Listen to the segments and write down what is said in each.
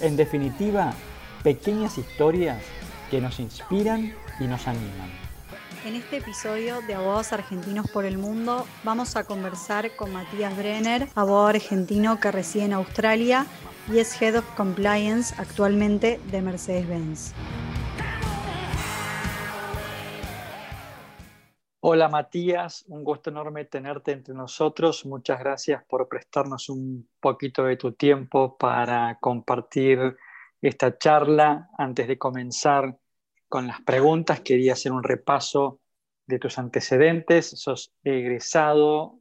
En definitiva, pequeñas historias que nos inspiran y nos animan. En este episodio de Abogados Argentinos por el Mundo vamos a conversar con Matías Brenner, abogado argentino que reside en Australia y es Head of Compliance actualmente de Mercedes-Benz. Hola Matías, un gusto enorme tenerte entre nosotros. Muchas gracias por prestarnos un poquito de tu tiempo para compartir esta charla. Antes de comenzar con las preguntas, quería hacer un repaso de tus antecedentes. Sos egresado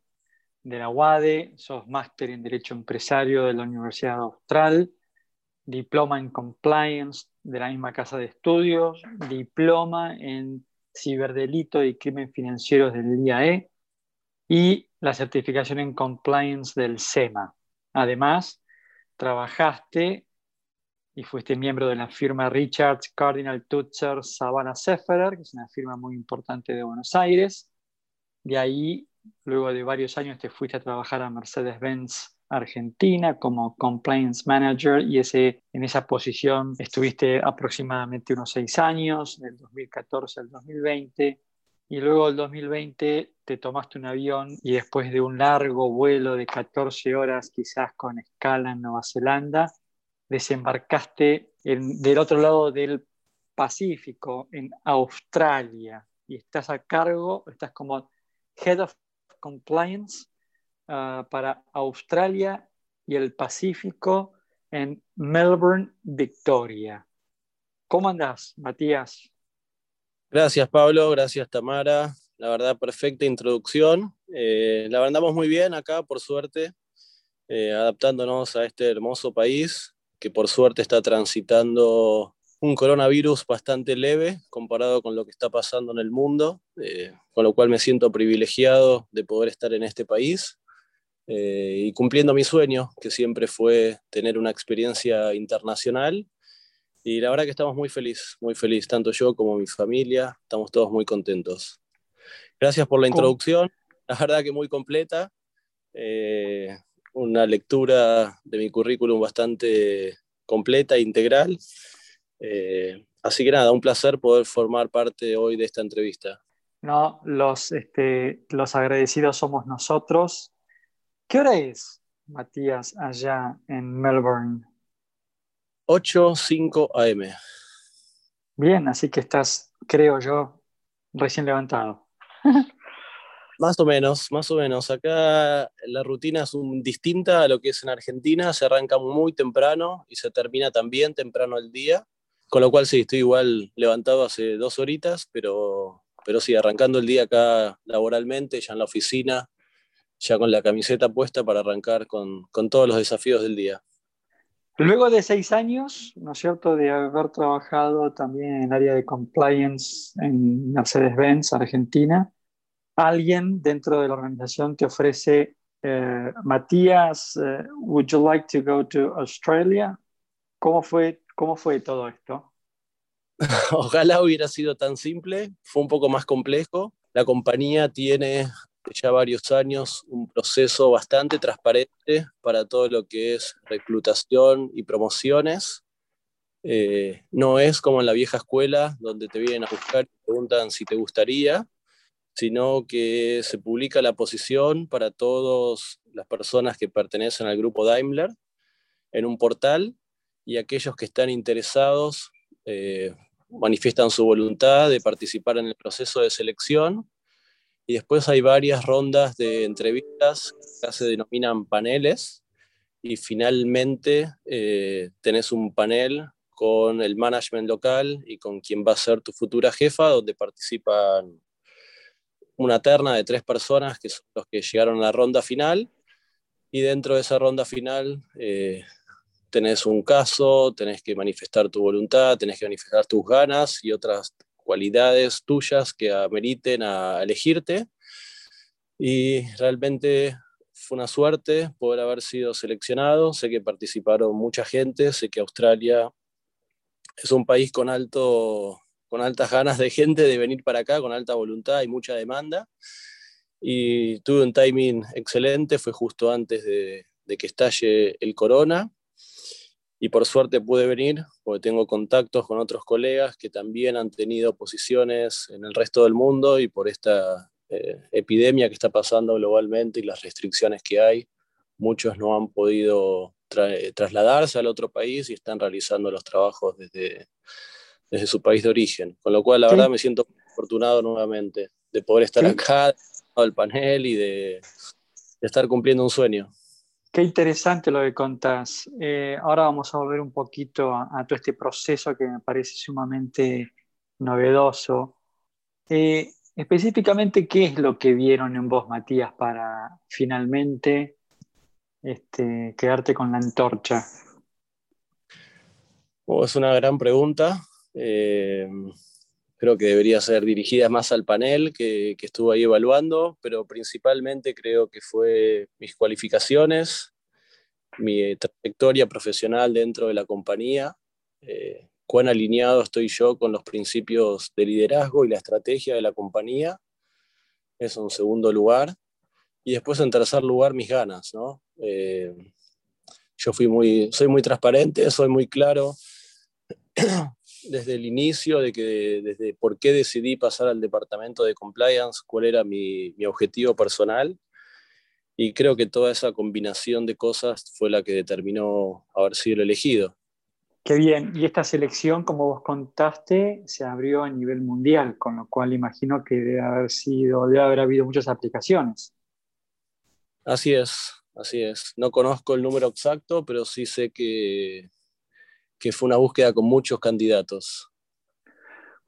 de la UADE, sos máster en Derecho Empresario de la Universidad Austral, diploma en Compliance de la misma casa de estudios, diploma en ciberdelito y crimen financiero del IAE y la certificación en compliance del SEMA. Además, trabajaste y fuiste miembro de la firma Richards Cardinal Tutzer Savannah Sefferer, que es una firma muy importante de Buenos Aires. De ahí, luego de varios años, te fuiste a trabajar a Mercedes-Benz Argentina como Compliance Manager y ese, en esa posición estuviste aproximadamente unos seis años, del 2014 al 2020, y luego del 2020 te tomaste un avión y después de un largo vuelo de 14 horas, quizás con escala en Nueva Zelanda, desembarcaste del otro lado del Pacífico, en Australia, y estás a cargo, estás como Head of Compliance Ah, para Australia y el Pacífico en Melbourne, Victoria. ¿Cómo andás, Matías? Gracias, Pablo. Gracias, Tamara. La verdad, perfecta introducción. Eh, la andamos muy bien acá, por suerte, eh, adaptándonos a este hermoso país que por suerte está transitando un coronavirus bastante leve comparado con lo que está pasando en el mundo, eh, con lo cual me siento privilegiado de poder estar en este país. Eh, y cumpliendo mi sueño, que siempre fue tener una experiencia internacional. Y la verdad que estamos muy felices, muy felices, tanto yo como mi familia, estamos todos muy contentos. Gracias por la introducción, la verdad que muy completa, eh, una lectura de mi currículum bastante completa e integral. Eh, así que nada, un placer poder formar parte hoy de esta entrevista. No, los, este, los agradecidos somos nosotros. ¿Qué hora es, Matías, allá en Melbourne? 8.05 AM. Bien, así que estás, creo yo, recién levantado. Más o menos, más o menos. Acá la rutina es un, distinta a lo que es en Argentina. Se arranca muy temprano y se termina también temprano el día. Con lo cual sí, estoy igual levantado hace dos horitas, pero, pero sí, arrancando el día acá laboralmente, ya en la oficina, ya con la camiseta puesta para arrancar con, todos los desafíos del día. Luego de seis años, ¿no es cierto?, de haber trabajado también en área de compliance en Mercedes-Benz, Argentina, alguien dentro de la organización te ofrece, eh, Matías, eh, would you like to go to Australia? ¿Cómo fue, ¿Cómo fue todo esto? Ojalá hubiera sido tan simple, fue un poco más complejo. La compañía tiene ya varios años un proceso bastante transparente para todo lo que es reclutación y promociones. Eh, no es como en la vieja escuela, donde te vienen a buscar y preguntan si te gustaría, sino que se publica la posición para todas las personas que pertenecen al grupo Daimler en un portal y aquellos que están interesados eh, manifiestan su voluntad de participar en el proceso de selección y después hay varias rondas de entrevistas que se denominan paneles y finalmente eh, tenés un panel con el management local y con quien va a ser tu futura jefa, donde participan una terna de tres personas que son los que llegaron a la ronda final. Y dentro de esa ronda final eh, tenés un caso, tenés que manifestar tu voluntad, tenés que manifestar tus ganas y otras cualidades tuyas que ameriten a elegirte. Y realmente fue una suerte poder haber sido seleccionado. Sé que participaron mucha gente, sé que Australia es un país con, alto, con altas ganas de gente de venir para acá, con alta voluntad y mucha demanda. Y tuve un timing excelente, fue justo antes de, de que estalle el corona. Y por suerte pude venir, porque tengo contactos con otros colegas que también han tenido posiciones en el resto del mundo y por esta eh, epidemia que está pasando globalmente y las restricciones que hay, muchos no han podido trasladarse al otro país y están realizando los trabajos desde, desde su país de origen. Con lo cual, la verdad, me siento afortunado nuevamente de poder estar acá, al panel y de, estar cumpliendo un sueño. Qué interesante lo que contás. Eh, ahora vamos a volver un poquito a, todo este proceso que me parece sumamente novedoso. Eh, Específicamente, ¿qué es lo que vieron en vos, Matías, para finalmente este, quedarte con la antorcha? Oh, es una gran pregunta. Eh, creo que debería ser dirigida más al panel que, estuvo ahí evaluando, pero principalmente creo que fue mis cualificaciones, mi trayectoria profesional dentro de la compañía, eh, cuán alineado estoy yo con los principios de liderazgo y la estrategia de la compañía. Es un segundo lugar. Y después, en tercer lugar, mis ganas. ¿no? Eh, yo fui muy, soy muy transparente, soy muy claro desde el inicio de que desde por qué decidí pasar al departamento de compliance, cuál era mi, mi objetivo personal. Y creo que toda esa combinación de cosas fue la que determinó haber sido el elegido. Qué bien. Y esta selección, como vos contaste, se abrió a nivel mundial, con lo cual imagino que debe haber sido, debe haber habido muchas aplicaciones. Así es, así es. No conozco el número exacto, pero sí sé que, que fue una búsqueda con muchos candidatos.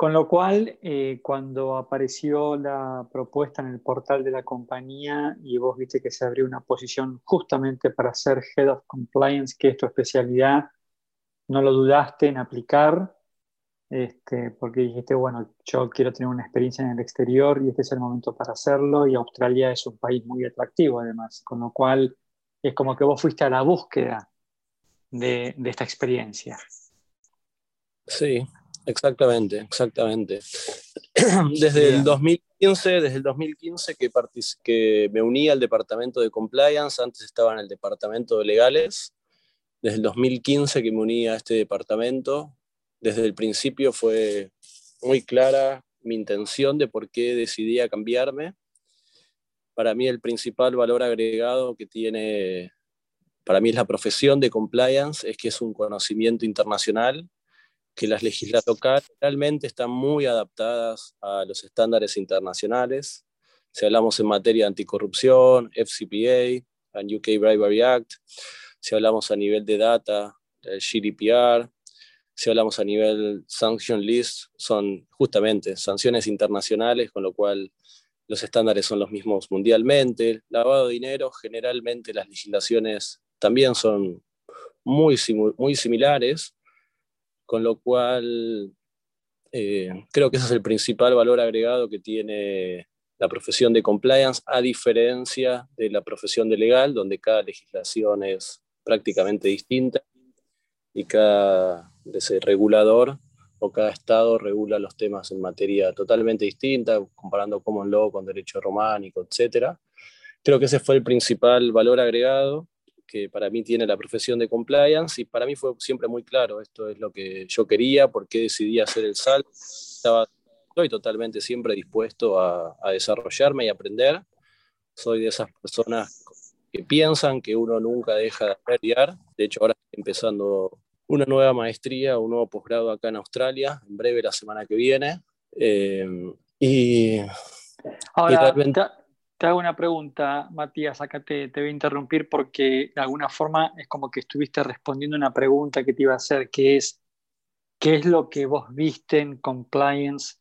Con lo cual, eh, cuando apareció la propuesta en el portal de la compañía y vos viste que se abrió una posición justamente para ser Head of Compliance, que es tu especialidad, no lo dudaste en aplicar, este, porque dijiste, bueno, yo quiero tener una experiencia en el exterior y este es el momento para hacerlo, y Australia es un país muy atractivo además, con lo cual es como que vos fuiste a la búsqueda de, esta experiencia. Sí, exactamente, exactamente. Desde el 2015, desde el 2015 que, que me uní al departamento de compliance, antes estaba en el departamento de legales, desde el 2015 que me uní a este departamento. Desde el principio fue muy clara mi intención de por qué decidí cambiarme. Para mí el principal valor agregado que tiene, para mí la profesión de compliance, es que es un conocimiento internacional, que las legislaciones realmente están muy adaptadas a los estándares internacionales. Si hablamos en materia de anticorrupción, FCPA, and UK Bribery Act, si hablamos a nivel de data, el GDPR, si hablamos a nivel sanction list, son justamente sanciones internacionales, con lo cual los estándares son los mismos mundialmente. Lavado de dinero, generalmente las legislaciones también son muy, muy similares, con lo cual eh, creo que ese es el principal valor agregado que tiene la profesión de compliance, a diferencia de la profesión de legal, donde cada legislación es prácticamente distinta y cada regulador o cada estado regula los temas en materia totalmente distinta, comparando common law con derecho románico, etc. Creo que ese fue el principal valor agregado que para mí tiene la profesión de compliance y para mí fue siempre muy claro, esto es lo que yo quería, por qué decidí hacer el salto, estaba estoy totalmente siempre dispuesto a, a desarrollarme y aprender, soy de esas personas que piensan que uno nunca deja de estudiar. De hecho, ahora estoy empezando una nueva maestría, un nuevo posgrado acá en Australia, en breve la semana que viene. Eh, y ahora te, hago una pregunta, Matías, acá te, voy a interrumpir porque de alguna forma es como que estuviste respondiendo una pregunta que te iba a hacer, que es, ¿qué es lo que vos viste en compliance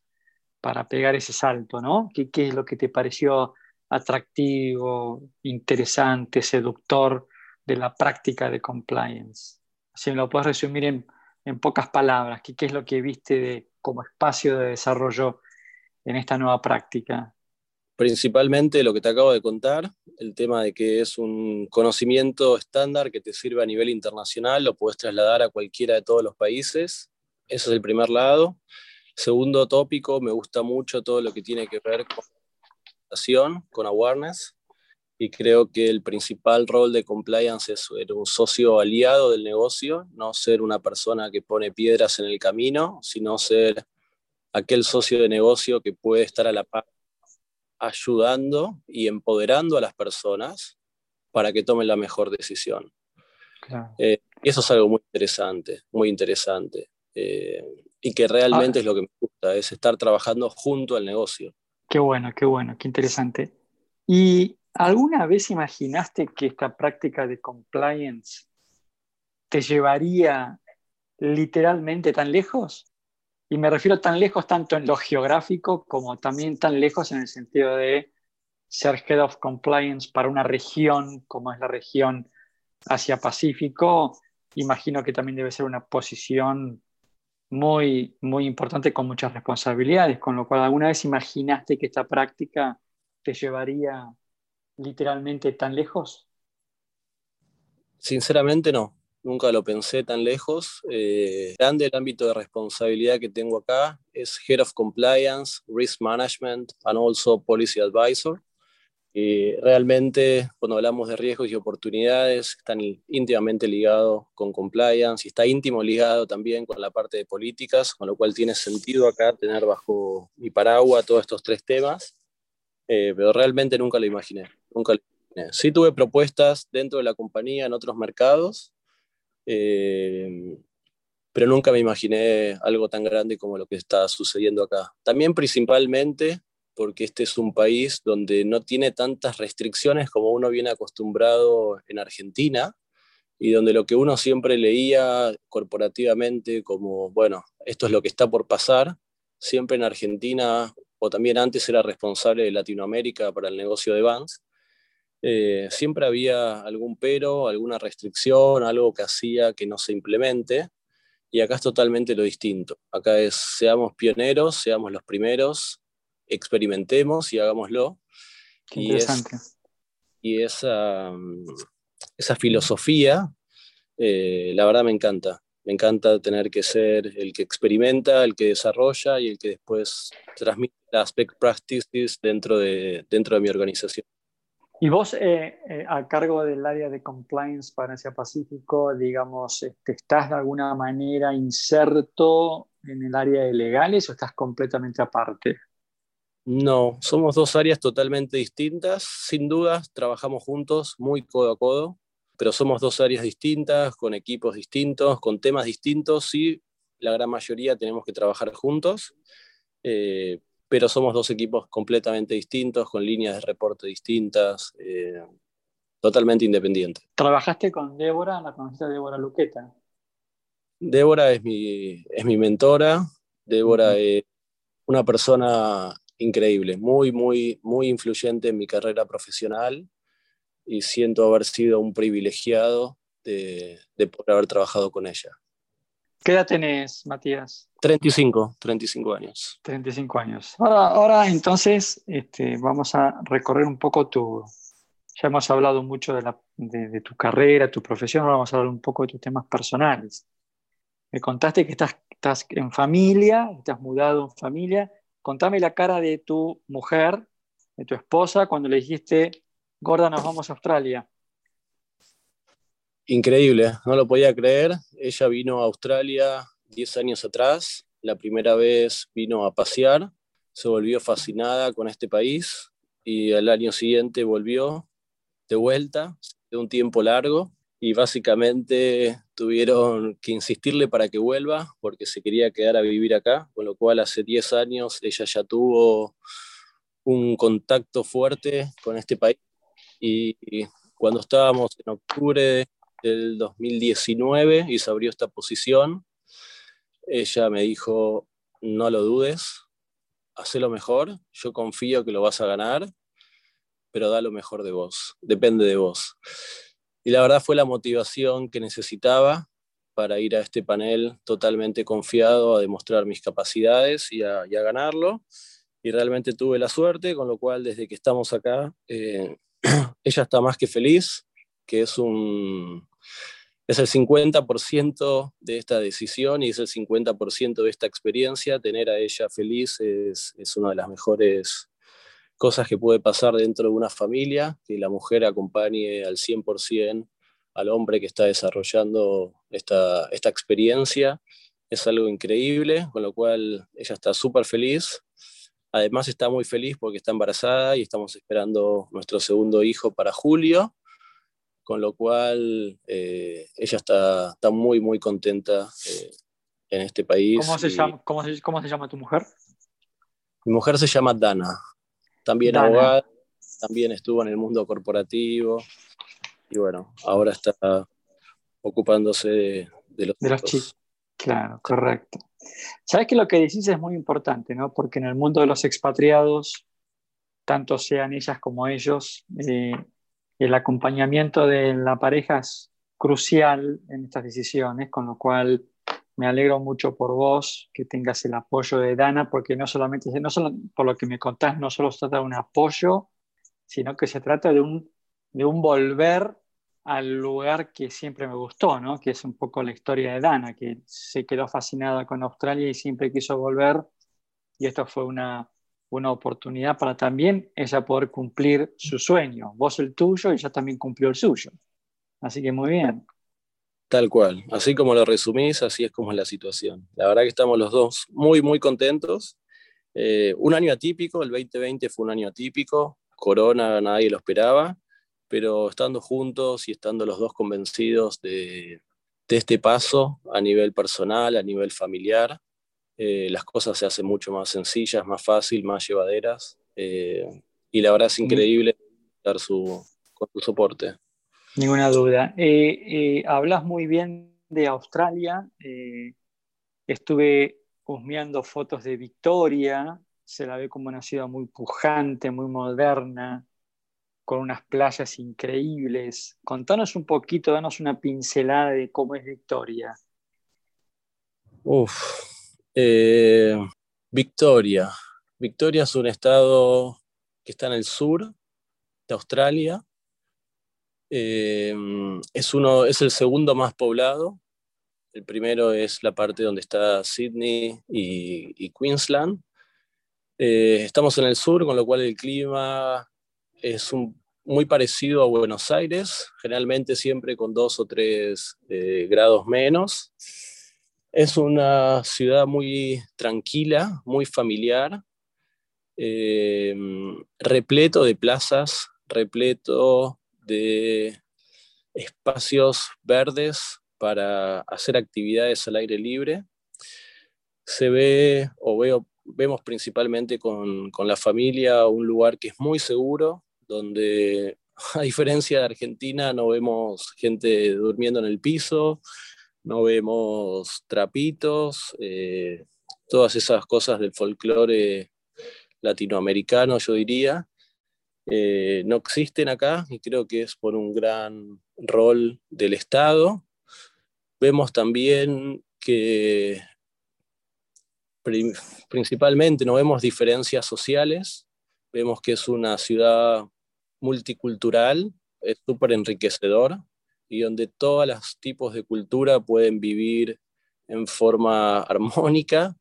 para pegar ese salto, ¿no? ¿Qué, es lo que te pareció atractivo, interesante, seductor de la práctica de compliance. si me lo puedes resumir en, pocas palabras, ¿qué, ¿qué, es lo que viste como espacio de desarrollo en esta nueva práctica? Principalmente lo que te acabo de contar, el tema de que es un conocimiento estándar que te sirve a nivel internacional, lo puedes trasladar a cualquiera de todos los países. Ese es el primer lado. Segundo tópico, me gusta mucho todo lo que tiene que ver con con awareness, y creo que el principal rol de compliance es ser un socio aliado del negocio, no ser una persona que pone piedras en el camino, sino ser aquel socio de negocio que puede estar a la par ayudando y empoderando a las personas para que tomen la mejor decisión. Eh, y eso es algo muy interesante, muy interesante. Eh, y que realmente ah. es lo que me gusta, es estar trabajando junto al negocio. Qué bueno, qué bueno, qué interesante. ¿Y alguna vez imaginaste que esta práctica de compliance te llevaría literalmente tan lejos? Y me refiero tan lejos tanto en lo geográfico como también tan lejos en el sentido de ser Head of Compliance para una región como es la región Asia-Pacífico. Imagino que también debe ser una posición muy, muy importante con muchas responsabilidades, con lo cual alguna vez imaginaste que esta práctica te llevaría literalmente tan lejos. Sinceramente no nunca lo pensé tan lejos. Eh, grande el ámbito de responsabilidad que tengo acá es Head of Compliance, Risk Management and also Policy Advisor. Y realmente cuando hablamos de riesgos y oportunidades están íntimamente ligados con compliance y está íntimo ligado también con la parte de políticas, con lo cual tiene sentido acá tener bajo mi paraguas todos estos tres temas, eh, pero realmente nunca lo imaginé, nunca lo imaginé. Sí tuve propuestas dentro de la compañía en otros mercados, eh, pero nunca me imaginé algo tan grande como lo que está sucediendo acá. También principalmente porque este es un país donde no tiene tantas restricciones como uno viene acostumbrado en Argentina y donde lo que uno siempre leía corporativamente como, bueno, esto es lo que está por pasar, siempre en Argentina o también antes era responsable de Latinoamérica para el negocio de Vans, eh, siempre había algún pero, alguna restricción, algo que hacía que no se implemente. Y acá es totalmente lo distinto. Acá es, seamos pioneros, seamos los primeros, experimentemos y hagámoslo. y y esa, esa filosofía, eh, la verdad me encanta. Me encanta tener que ser el que experimenta, el que desarrolla y el que después transmite las best practices dentro de, dentro de mi organización. Y vos, eh, eh, a cargo del área de compliance para Asia Pacífico, digamos, este, ¿estás de alguna manera inserto en el área de legales o estás completamente aparte? No, somos dos áreas totalmente distintas. Sin dudas, trabajamos juntos, muy codo a codo, pero somos dos áreas distintas, con equipos distintos, con temas distintos. y la gran mayoría tenemos que trabajar juntos. Eh, pero somos dos equipos completamente distintos, con líneas de reporte distintas, eh, totalmente independientes. ¿Trabajaste con Débora? ¿La conociste a Débora Luqueta? Débora es mi, es mi mentora. Débora es una persona increíble, muy, muy, muy influyente en mi carrera profesional y siento haber sido un privilegiado de, de poder haber trabajado con ella. ¿Qué edad tenés, Matías? 35, 35 años. 35 años. Ahora, ahora entonces este, vamos a recorrer un poco tu... Ya hemos hablado mucho de, la, de, tu carrera, tu profesión, ahora vamos a hablar un poco de tus temas personales. Me contaste que estás, estás en familia, estás mudado en familia. Contame la cara de tu mujer, de tu esposa, cuando le dijiste, Gorda, nos vamos a Australia increíble, no lo podía creer. Ella vino a Australia 10 años atrás, la primera vez vino a pasear, se volvió fascinada con este país y al año siguiente volvió de vuelta, de un tiempo largo, y básicamente tuvieron que insistirle para que vuelva porque se quería quedar a vivir acá, con lo cual hace 10 años ella ya tuvo un contacto fuerte con este país. Y cuando estábamos en octubre del 2019 y se abrió esta posición. Ella me dijo, no lo dudes, lo mejor, yo confío que lo vas a ganar, pero da lo mejor de vos, depende de vos. Y la verdad fue la motivación que necesitaba para ir a este panel totalmente confiado a demostrar mis capacidades y a, ganarlo. Y realmente tuve la suerte, con lo cual desde que estamos acá, eh, ella está más que feliz, que es un, es el 50% de esta decisión y es el 50% de esta experiencia. Tener a ella feliz es, es, una de las mejores cosas que puede pasar dentro de una familia, que la mujer acompañe al 100% al hombre que está desarrollando esta, esta experiencia. Es algo increíble, con lo cual ella está súper feliz. Además está muy feliz porque está embarazada y estamos esperando nuestro segundo hijo para julio con lo cual eh, ella está, está, muy, muy contenta eh, en este país. ¿Cómo se, llama, cómo, se, ¿Cómo se, llama, tu mujer? Mi mujer se llama Dana, también abogada, también estuvo en el mundo corporativo y bueno, ahora está ocupándose de, los, de los chicos. Claro, correcto. Sabes que lo que decís es muy importante, ¿no? Porque en el mundo de los expatriados, tanto sean ellas como ellos, eh, el acompañamiento de la pareja es crucial en estas decisiones, con lo cual me alegro mucho por vos que tengas el apoyo de Dana, porque no solamente, no solo, por lo que me contás, no solo se trata de un apoyo, sino que se trata de un, de un volver al lugar que siempre me gustó, ¿no? que es un poco la historia de Dana, que se quedó fascinada con Australia y siempre quiso volver, y esto fue una, una oportunidad para también ella poder cumplir su sueño. Vos el tuyo y ella también cumplió el suyo. Así que muy bien. Tal cual. Así como lo resumís, así es como es la situación. La verdad que estamos los dos muy, muy contentos. Eh, un año atípico, el 2020 fue un año atípico. Corona nadie lo esperaba, pero estando juntos y estando los dos convencidos de, de este paso a nivel personal, a nivel familiar, eh, las cosas se hacen mucho más sencillas, más fácil, más llevaderas. Eh, y la verdad es increíble dar su, con su soporte. Ninguna duda. Eh, hablas muy bien de Australia. estuve husmeando fotos de Victoria. Se la ve como una ciudad muy pujante, muy moderna, con unas playas increíbles. Contanos un poquito, danos una pincelada de cómo es Victoria. Uf, eh, Victoria. Victoria es un estado que está en el sur de Australia. Eh, es, uno, es el segundo más poblado. El primero es la parte donde está Sydney y, Queensland. Eh, estamos en el sur, con lo cual el clima es muy parecido a Buenos Aires, generalmente siempre con dos o tres grados menos. Es una ciudad muy tranquila, muy familiar, eh, repleto de plazas, repleto de espacios verdes para hacer actividades al aire libre. Se ve o veo, vemos principalmente con, con la familia un lugar que es muy seguro, donde a diferencia de Argentina no vemos gente durmiendo en el piso, no vemos trapitos, eh, todas esas cosas del folclore latinoamericano, yo diría, eh, no existen acá y creo que es por un gran rol del Estado. Vemos también que principalmente no vemos diferencias sociales, vemos que es una ciudad multicultural, es súper enriquecedor, y donde todos los tipos de cultura pueden vivir en forma armónica,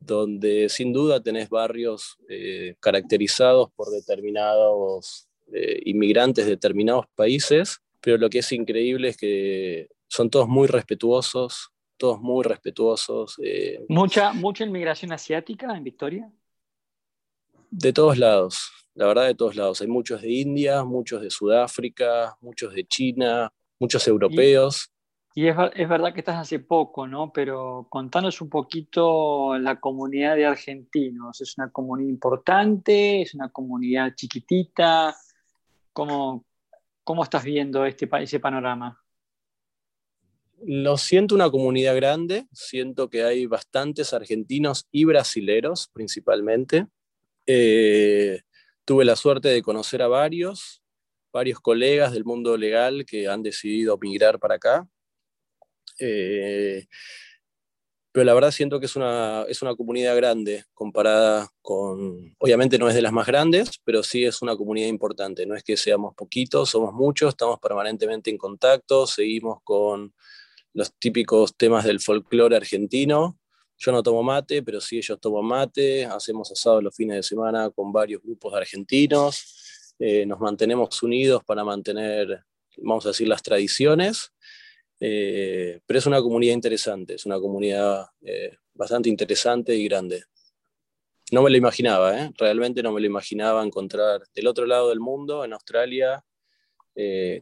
donde sin duda tenés barrios eh, caracterizados por determinados eh, inmigrantes de determinados países, pero lo que es increíble es que son todos muy respetuosos, todos muy respetuosos. Eh, ¿Mucha, ¿Mucha inmigración asiática en Victoria? De todos lados, la verdad de todos lados. Hay muchos de India, muchos de Sudáfrica, muchos de China, muchos europeos. Y, es, es, verdad que estás hace poco, ¿no? Pero contanos un poquito la comunidad de argentinos. ¿Es una comunidad importante? ¿Es una comunidad chiquitita? ¿Cómo, cómo estás viendo este, ese panorama? Lo siento una comunidad grande, siento que hay bastantes argentinos y brasileros principalmente. Eh, tuve la suerte de conocer a varios, varios colegas del mundo legal que han decidido migrar para acá. Eh, pero la verdad siento que es una, es una comunidad grande comparada con, obviamente no es de las más grandes, pero sí es una comunidad importante, no es que seamos poquitos, somos muchos, estamos permanentemente en contacto, seguimos con los típicos temas del folclore argentino. Yo no tomo mate, pero sí ellos toman mate, hacemos asado los fines de semana con varios grupos de argentinos, eh, nos mantenemos unidos para mantener, vamos a decir, las tradiciones eh, pero es una comunidad interesante, es una comunidad eh, bastante interesante y grande. No me lo imaginaba, ¿eh? realmente no me lo imaginaba encontrar del otro lado del mundo, en Australia,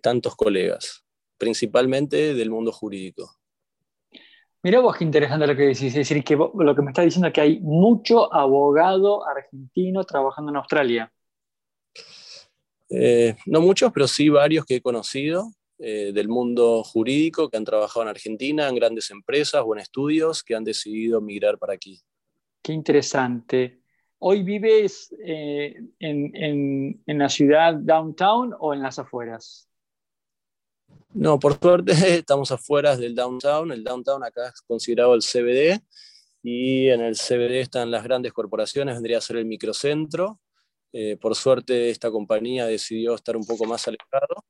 tantos colegas, principalmente del mundo jurídico. Mira vos qué interesante lo que decís, es decir, que lo que me está diciendo es que hay mucho abogado argentino trabajando en Australia. No muchos, pero sí varios que he conocido. Eh, del mundo jurídico que han trabajado en Argentina, en grandes empresas o en estudios que han decidido migrar para aquí. Qué interesante. ¿Hoy vives eh, en, la ciudad downtown o en las afueras? No, por suerte estamos afuera del downtown. El downtown acá es considerado el CBD y en el CBD están las grandes corporaciones, vendría a ser el microcentro. Eh, por suerte esta compañía decidió estar un poco más alejado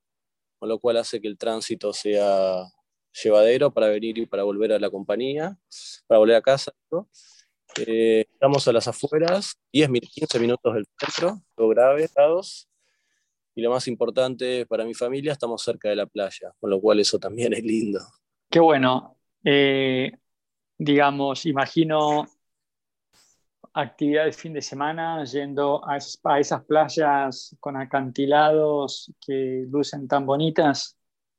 con lo cual hace que el tránsito sea llevadero para venir y para volver a la compañía, para volver a casa. Eh, estamos a las afueras, 10, 15 minutos del centro, lo grave, y lo más importante para mi familia, estamos cerca de la playa, con lo cual eso también es lindo. Qué bueno. Eh, digamos, imagino actividades fin de semana yendo a esas, playas con acantilados que lucen tan bonitas?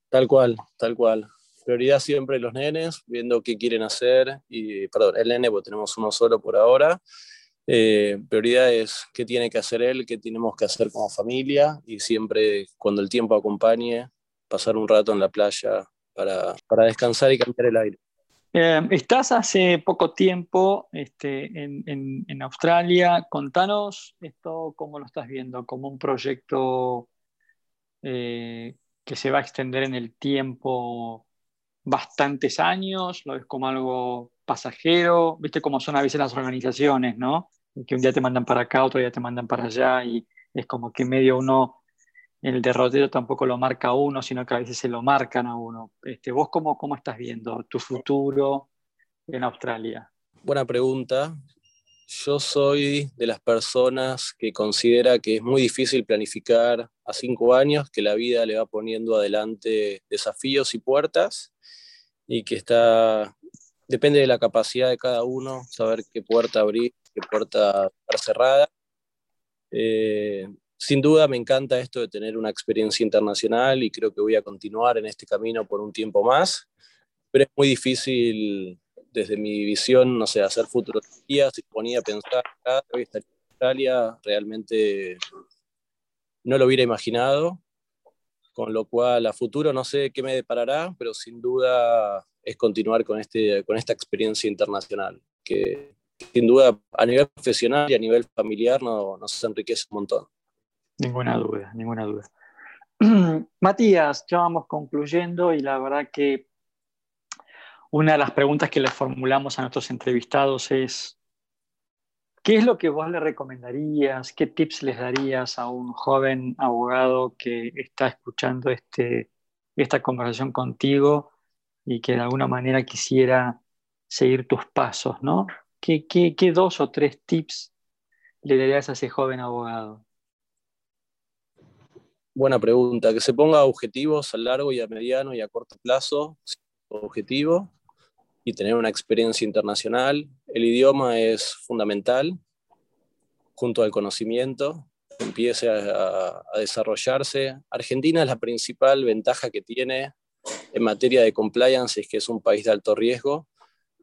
Tal cual, tal cual. Prioridad siempre los nenes, viendo qué quieren hacer. Y, perdón, el nene, porque tenemos uno solo por ahora. Eh, prioridad es qué tiene que hacer él, qué tenemos que hacer como familia y siempre cuando el tiempo acompañe, pasar un rato en la playa para, para descansar y cambiar el aire. Eh, estás hace poco tiempo este, en, Australia. Contanos esto, cómo lo estás viendo, como un proyecto eh, que se va a extender en el tiempo bastantes años, lo ves como algo pasajero, viste cómo son a veces las organizaciones, ¿no? Que un día te mandan para acá, otro día te mandan para allá y es como que medio uno el derrotero tampoco lo marca uno, sino que a veces se lo marcan a uno. Este, ¿Vos cómo, cómo estás viendo tu futuro en Australia? Buena pregunta. Yo soy de las personas que considera que es muy difícil planificar a cinco años, que la vida le va poniendo adelante desafíos y puertas y que está, depende de la capacidad de cada uno, saber qué puerta abrir, qué puerta estar cerrada. Eh, sin duda me encanta esto de tener una experiencia internacional y creo que voy a continuar en este camino por un tiempo más, pero es muy difícil desde mi visión, no sé, hacer futurología, si ponía a pensar, cada vez estar en Australia, realmente no lo hubiera imaginado, con lo cual a futuro no sé qué me deparará, pero sin duda es continuar con, este, con esta experiencia internacional, que sin duda a nivel profesional y a nivel familiar no, nos enriquece un montón. Ninguna duda, ninguna duda. Matías, ya vamos concluyendo y la verdad que una de las preguntas que le formulamos a nuestros entrevistados es, ¿qué es lo que vos le recomendarías, qué tips les darías a un joven abogado que está escuchando este, esta conversación contigo y que de alguna manera quisiera seguir tus pasos, ¿no? ¿Qué, qué dos o tres tips le darías a ese joven abogado? Buena pregunta. Que se ponga objetivos a largo y a mediano y a corto plazo, objetivo, y tener una experiencia internacional. El idioma es fundamental, junto al conocimiento, empiece a, a desarrollarse. Argentina es la principal ventaja que tiene en materia de compliance, es que es un país de alto riesgo,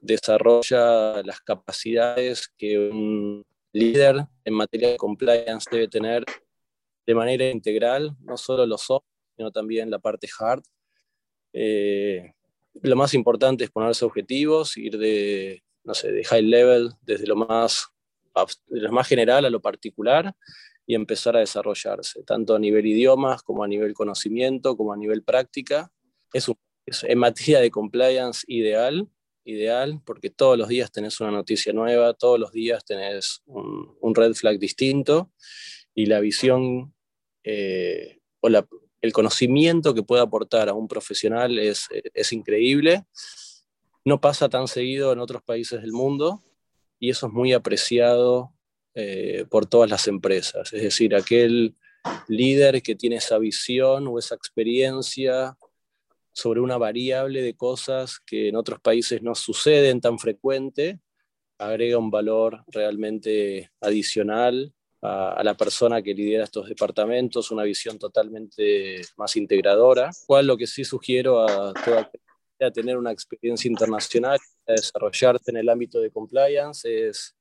desarrolla las capacidades que un líder en materia de compliance debe tener de manera integral, no solo los soft, sino también la parte hard. Eh, lo más importante es ponerse objetivos, ir de, no sé, de high level, desde lo más, lo más general a lo particular y empezar a desarrollarse, tanto a nivel idiomas como a nivel conocimiento, como a nivel práctica. Es un en materia de compliance ideal, ideal, porque todos los días tenés una noticia nueva, todos los días tenés un, red flag distinto y la visión eh, o el conocimiento que puede aportar a un profesional es, es increíble. No pasa tan seguido en otros países del mundo y eso es muy apreciado eh, por todas las empresas. Es decir, aquel líder que tiene esa visión o esa experiencia sobre una variable de cosas que en otros países no suceden tan frecuente, agrega un valor realmente adicional a, la persona que lidera estos departamentos, una visión totalmente más integradora, cual lo que sí sugiero a toda a tener una experiencia internacional, a desarrollarse en el ámbito de compliance, es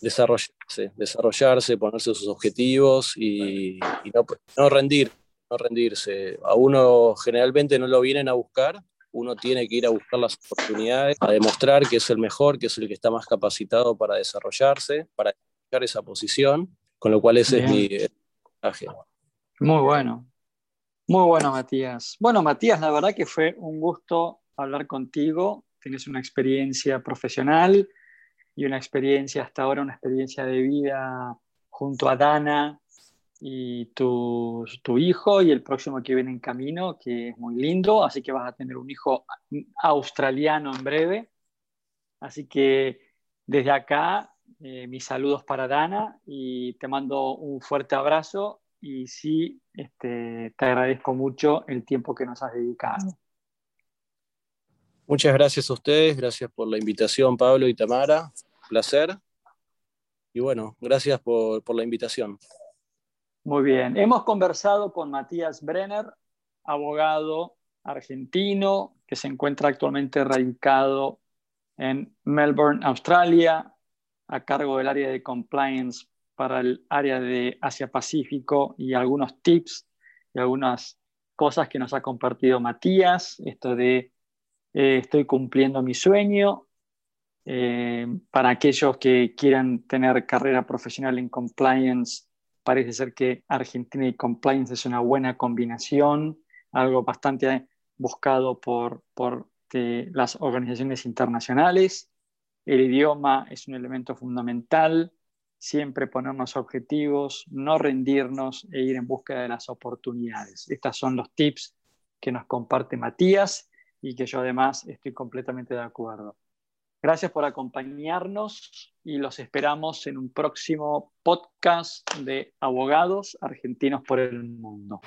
desarrollarse, desarrollarse, ponerse sus objetivos y, no, no, rendir, no rendirse. A uno generalmente no lo vienen a buscar, uno tiene que ir a buscar las oportunidades, a demostrar que es el mejor, que es el que está más capacitado para desarrollarse, para desarrollar esa posición, con lo cual ese es mi mensaje. Muy bueno, muy bueno Matías. Bueno Matías, la verdad que fue un gusto hablar contigo, tienes una experiencia profesional, y una experiencia hasta ahora, una experiencia de vida junto a Dana y tu, tu, hijo y el próximo que viene en camino, que es muy lindo, así que vas a tener un hijo australiano en breve. Así que desde acá, eh, mis saludos para Dana y te mando un fuerte abrazo y sí, este, te agradezco mucho el tiempo que nos has dedicado. Muchas gracias a ustedes, gracias por la invitación Pablo y Tamara, placer. Y bueno, gracias por, por la invitación. Muy bien, hemos conversado con Matías Brenner, abogado argentino que se encuentra actualmente radicado en Melbourne, Australia, a cargo del área de compliance para el área de Asia-Pacífico y algunos tips y algunas cosas que nos ha compartido Matías, esto de eh, estoy cumpliendo mi sueño. Eh, para aquellos que quieran tener carrera profesional en compliance, parece ser que Argentina y compliance es una buena combinación, algo bastante buscado por, por eh, las organizaciones internacionales. El idioma es un elemento fundamental, siempre ponernos objetivos, no rendirnos e ir en búsqueda de las oportunidades. Estos son los tips que nos comparte Matías y que yo además estoy completamente de acuerdo. Gracias por acompañarnos y los esperamos en un próximo podcast de Abogados Argentinos por el Mundo.